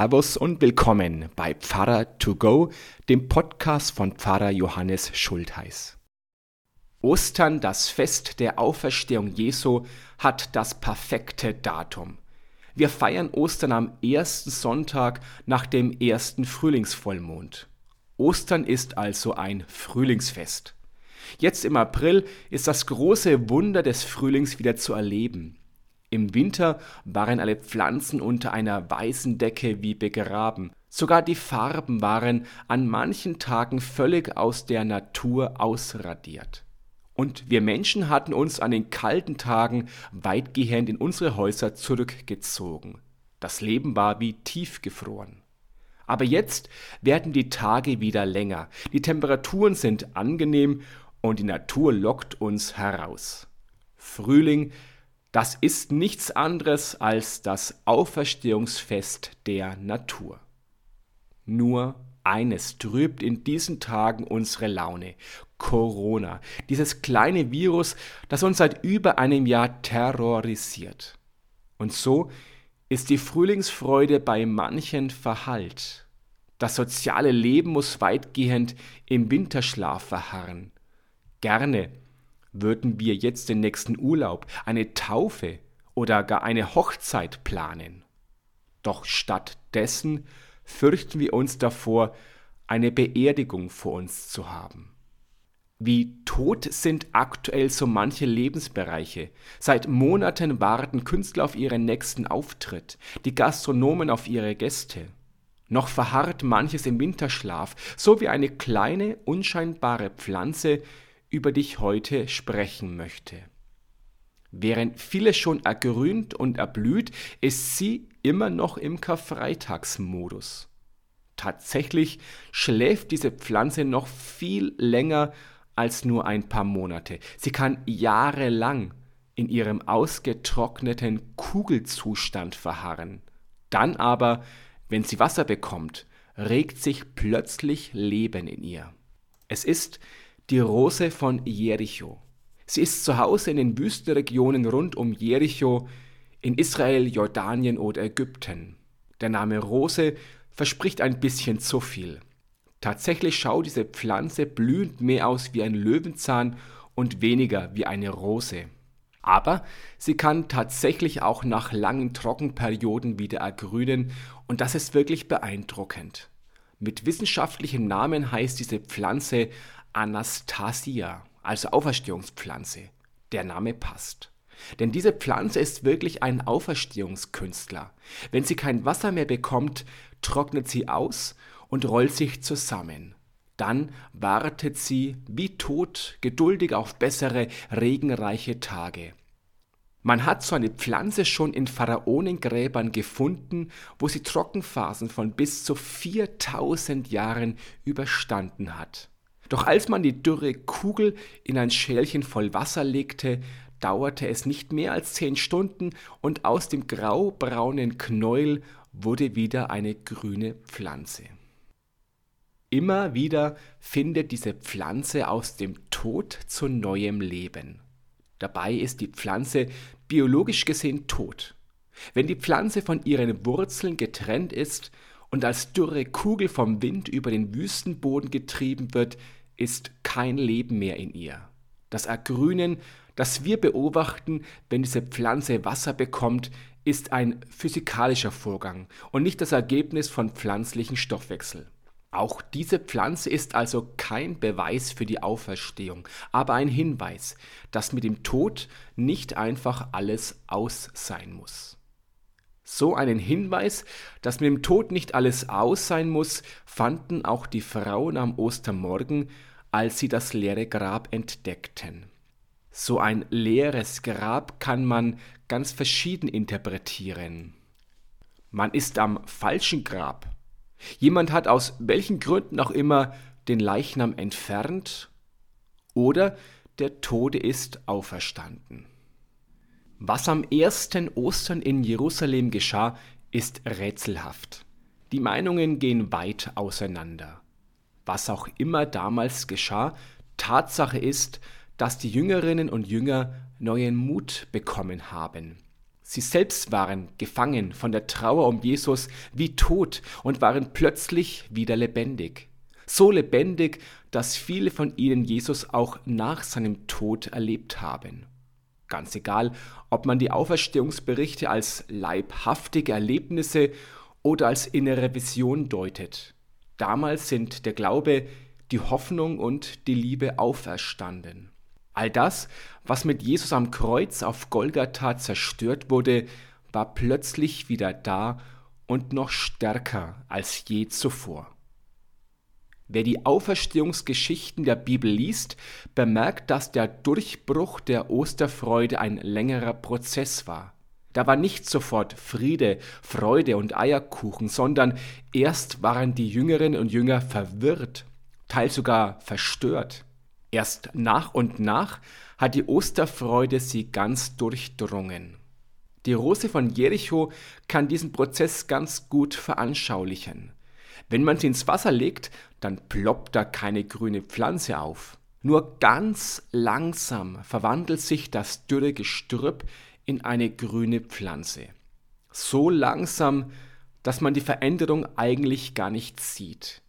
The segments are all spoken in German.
Servus und willkommen bei Pfarrer to go, dem Podcast von Pfarrer Johannes Schultheiß. Ostern, das Fest der Auferstehung Jesu, hat das perfekte Datum. Wir feiern Ostern am ersten Sonntag nach dem ersten Frühlingsvollmond. Ostern ist also ein Frühlingsfest. Jetzt im April ist das große Wunder des Frühlings wieder zu erleben. Im Winter waren alle Pflanzen unter einer weißen Decke wie begraben. Sogar die Farben waren an manchen Tagen völlig aus der Natur ausradiert. Und wir Menschen hatten uns an den kalten Tagen weitgehend in unsere Häuser zurückgezogen. Das Leben war wie tiefgefroren. Aber jetzt werden die Tage wieder länger, die Temperaturen sind angenehm und die Natur lockt uns heraus. Frühling das ist nichts anderes als das Auferstehungsfest der Natur. Nur eines trübt in diesen Tagen unsere Laune. Corona, dieses kleine Virus, das uns seit über einem Jahr terrorisiert. Und so ist die Frühlingsfreude bei manchen verhallt. Das soziale Leben muss weitgehend im Winterschlaf verharren. Gerne würden wir jetzt den nächsten Urlaub, eine Taufe oder gar eine Hochzeit planen. Doch stattdessen fürchten wir uns davor, eine Beerdigung vor uns zu haben. Wie tot sind aktuell so manche Lebensbereiche. Seit Monaten warten Künstler auf ihren nächsten Auftritt, die Gastronomen auf ihre Gäste. Noch verharrt manches im Winterschlaf, so wie eine kleine, unscheinbare Pflanze, über die ich heute sprechen möchte. Während vieles schon ergrünt und erblüht, ist sie immer noch im Karfreitagsmodus. Tatsächlich schläft diese Pflanze noch viel länger als nur ein paar Monate. Sie kann jahrelang in ihrem ausgetrockneten Kugelzustand verharren. Dann aber, wenn sie Wasser bekommt, regt sich plötzlich Leben in ihr. Es ist die Rose von Jericho. Sie ist zu Hause in den Wüstenregionen rund um Jericho in Israel, Jordanien oder Ägypten. Der Name Rose verspricht ein bisschen zu viel. Tatsächlich schaut diese Pflanze blühend mehr aus wie ein Löwenzahn und weniger wie eine Rose. Aber sie kann tatsächlich auch nach langen Trockenperioden wieder ergrünen und das ist wirklich beeindruckend. Mit wissenschaftlichem Namen heißt diese Pflanze Anastasia, also Auferstehungspflanze. Der Name passt. Denn diese Pflanze ist wirklich ein Auferstehungskünstler. Wenn sie kein Wasser mehr bekommt, trocknet sie aus und rollt sich zusammen. Dann wartet sie wie tot geduldig auf bessere, regenreiche Tage. Man hat so eine Pflanze schon in Pharaonengräbern gefunden, wo sie Trockenphasen von bis zu 4000 Jahren überstanden hat. Doch als man die dürre Kugel in ein Schälchen voll Wasser legte, dauerte es nicht mehr als zehn Stunden und aus dem graubraunen Knäuel wurde wieder eine grüne Pflanze. Immer wieder findet diese Pflanze aus dem Tod zu neuem Leben. Dabei ist die Pflanze biologisch gesehen tot. Wenn die Pflanze von ihren Wurzeln getrennt ist und als dürre Kugel vom Wind über den Wüstenboden getrieben wird, ist kein Leben mehr in ihr. Das Ergrünen, das wir beobachten, wenn diese Pflanze Wasser bekommt, ist ein physikalischer Vorgang und nicht das Ergebnis von pflanzlichen Stoffwechsel. Auch diese Pflanze ist also kein Beweis für die Auferstehung, aber ein Hinweis, dass mit dem Tod nicht einfach alles aus sein muss. So einen Hinweis, dass mit dem Tod nicht alles aus sein muss, fanden auch die Frauen am Ostermorgen, als sie das leere Grab entdeckten. So ein leeres Grab kann man ganz verschieden interpretieren. Man ist am falschen Grab. Jemand hat aus welchen Gründen auch immer den Leichnam entfernt oder der Tode ist auferstanden. Was am ersten Ostern in Jerusalem geschah, ist rätselhaft. Die Meinungen gehen weit auseinander. Was auch immer damals geschah, Tatsache ist, dass die Jüngerinnen und Jünger neuen Mut bekommen haben. Sie selbst waren gefangen von der Trauer um Jesus wie tot und waren plötzlich wieder lebendig. So lebendig, dass viele von ihnen Jesus auch nach seinem Tod erlebt haben. Ganz egal, ob man die Auferstehungsberichte als leibhaftige Erlebnisse oder als innere Vision deutet. Damals sind der Glaube, die Hoffnung und die Liebe auferstanden. All das, was mit Jesus am Kreuz auf Golgatha zerstört wurde, war plötzlich wieder da und noch stärker als je zuvor. Wer die Auferstehungsgeschichten der Bibel liest, bemerkt, dass der Durchbruch der Osterfreude ein längerer Prozess war. Da war nicht sofort Friede, Freude und Eierkuchen, sondern erst waren die Jüngerinnen und Jünger verwirrt, teils sogar verstört. Erst nach und nach hat die Osterfreude sie ganz durchdrungen. Die Rose von Jericho kann diesen Prozess ganz gut veranschaulichen. Wenn man sie ins Wasser legt, dann ploppt da keine grüne Pflanze auf. Nur ganz langsam verwandelt sich das dürre Gestrüpp in eine grüne Pflanze. So langsam, dass man die Veränderung eigentlich gar nicht sieht.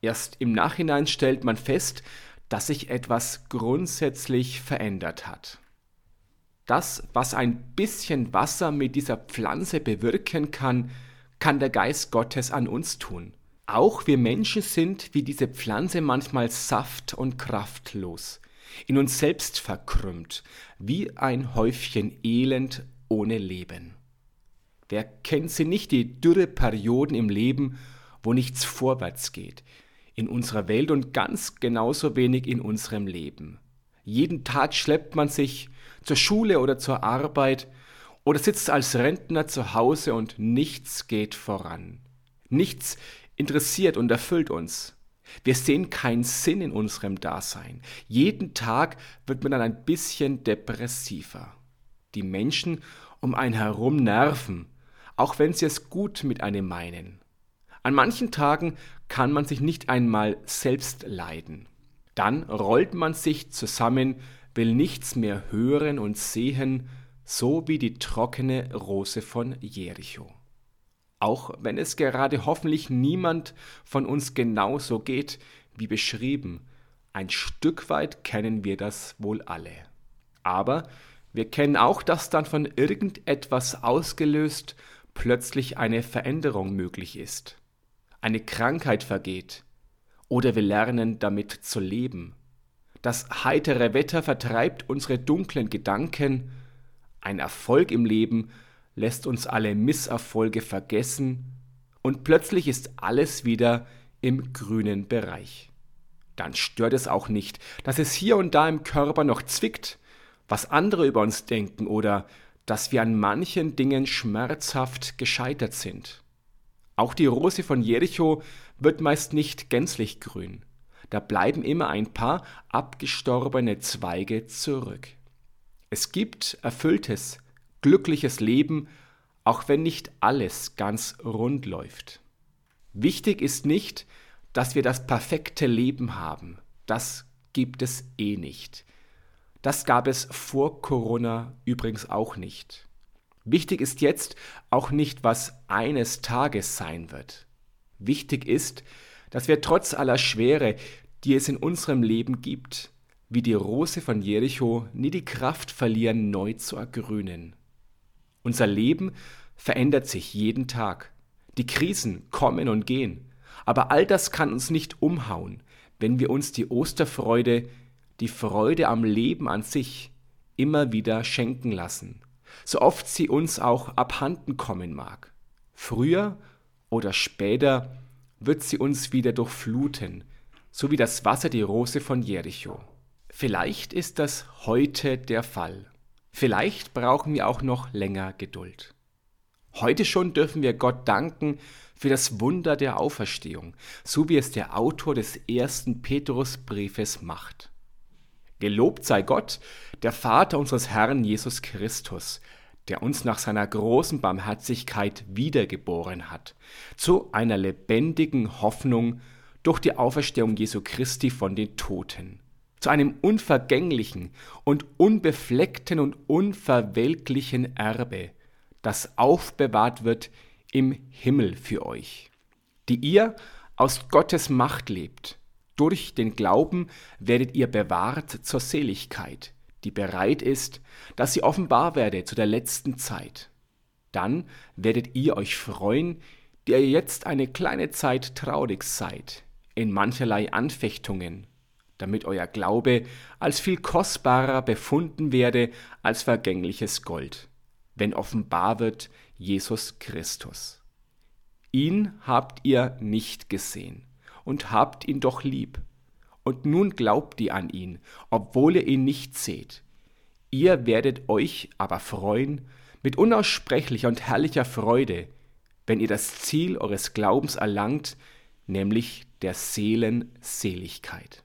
Erst im Nachhinein stellt man fest, dass sich etwas grundsätzlich verändert hat. Das, was ein bisschen Wasser mit dieser Pflanze bewirken kann, kann der Geist Gottes an uns tun. Auch wir Menschen sind wie diese Pflanze manchmal saft- und kraftlos, in uns selbst verkrümmt, wie ein Häufchen Elend ohne Leben. Wer kennt sie nicht, die dürre Perioden im Leben, wo nichts vorwärts geht, in unserer Welt und ganz genauso wenig in unserem Leben. Jeden Tag schleppt man sich zur Schule oder zur Arbeit oder sitzt als Rentner zu Hause und nichts geht voran. Nichts interessiert und erfüllt uns. Wir sehen keinen Sinn in unserem Dasein. Jeden Tag wird man dann ein bisschen depressiver. Die Menschen um einen herum nerven, auch wenn sie es gut mit einem meinen. An manchen Tagen kann man sich nicht einmal selbst leiden. Dann rollt man sich zusammen, will nichts mehr hören und sehen, so wie die trockene Rose von Jericho. Auch wenn es gerade hoffentlich niemand von uns genauso geht wie beschrieben, ein Stück weit kennen wir das wohl alle. Aber wir kennen auch, dass dann von irgendetwas ausgelöst plötzlich eine Veränderung möglich ist eine Krankheit vergeht oder wir lernen damit zu leben. Das heitere Wetter vertreibt unsere dunklen Gedanken, ein Erfolg im Leben lässt uns alle Misserfolge vergessen und plötzlich ist alles wieder im grünen Bereich. Dann stört es auch nicht, dass es hier und da im Körper noch zwickt, was andere über uns denken oder dass wir an manchen Dingen schmerzhaft gescheitert sind. Auch die Rose von Jericho wird meist nicht gänzlich grün. Da bleiben immer ein paar abgestorbene Zweige zurück. Es gibt erfülltes, glückliches Leben, auch wenn nicht alles ganz rund läuft. Wichtig ist nicht, dass wir das perfekte Leben haben. Das gibt es eh nicht. Das gab es vor Corona übrigens auch nicht. Wichtig ist jetzt auch nicht, was eines Tages sein wird. Wichtig ist, dass wir trotz aller Schwere, die es in unserem Leben gibt, wie die Rose von Jericho nie die Kraft verlieren, neu zu ergrünen. Unser Leben verändert sich jeden Tag. Die Krisen kommen und gehen. Aber all das kann uns nicht umhauen, wenn wir uns die Osterfreude, die Freude am Leben an sich, immer wieder schenken lassen so oft sie uns auch abhanden kommen mag. Früher oder später wird sie uns wieder durchfluten, so wie das Wasser die Rose von Jericho. Vielleicht ist das heute der Fall. Vielleicht brauchen wir auch noch länger Geduld. Heute schon dürfen wir Gott danken für das Wunder der Auferstehung, so wie es der Autor des ersten Petrusbriefes macht. Gelobt sei Gott, der Vater unseres Herrn Jesus Christus, der uns nach seiner großen Barmherzigkeit wiedergeboren hat, zu einer lebendigen Hoffnung durch die Auferstehung Jesu Christi von den Toten, zu einem unvergänglichen und unbefleckten und unverwelklichen Erbe, das aufbewahrt wird im Himmel für euch, die ihr aus Gottes Macht lebt. Durch den Glauben werdet ihr bewahrt zur Seligkeit, die bereit ist, dass sie offenbar werde zu der letzten Zeit. Dann werdet ihr euch freuen, die ihr jetzt eine kleine Zeit traurig seid, in mancherlei Anfechtungen, damit euer Glaube als viel kostbarer befunden werde als vergängliches Gold, wenn offenbar wird Jesus Christus. Ihn habt ihr nicht gesehen und habt ihn doch lieb. Und nun glaubt ihr an ihn, obwohl ihr ihn nicht seht. Ihr werdet euch aber freuen mit unaussprechlicher und herrlicher Freude, wenn ihr das Ziel eures Glaubens erlangt, nämlich der Seelenseligkeit.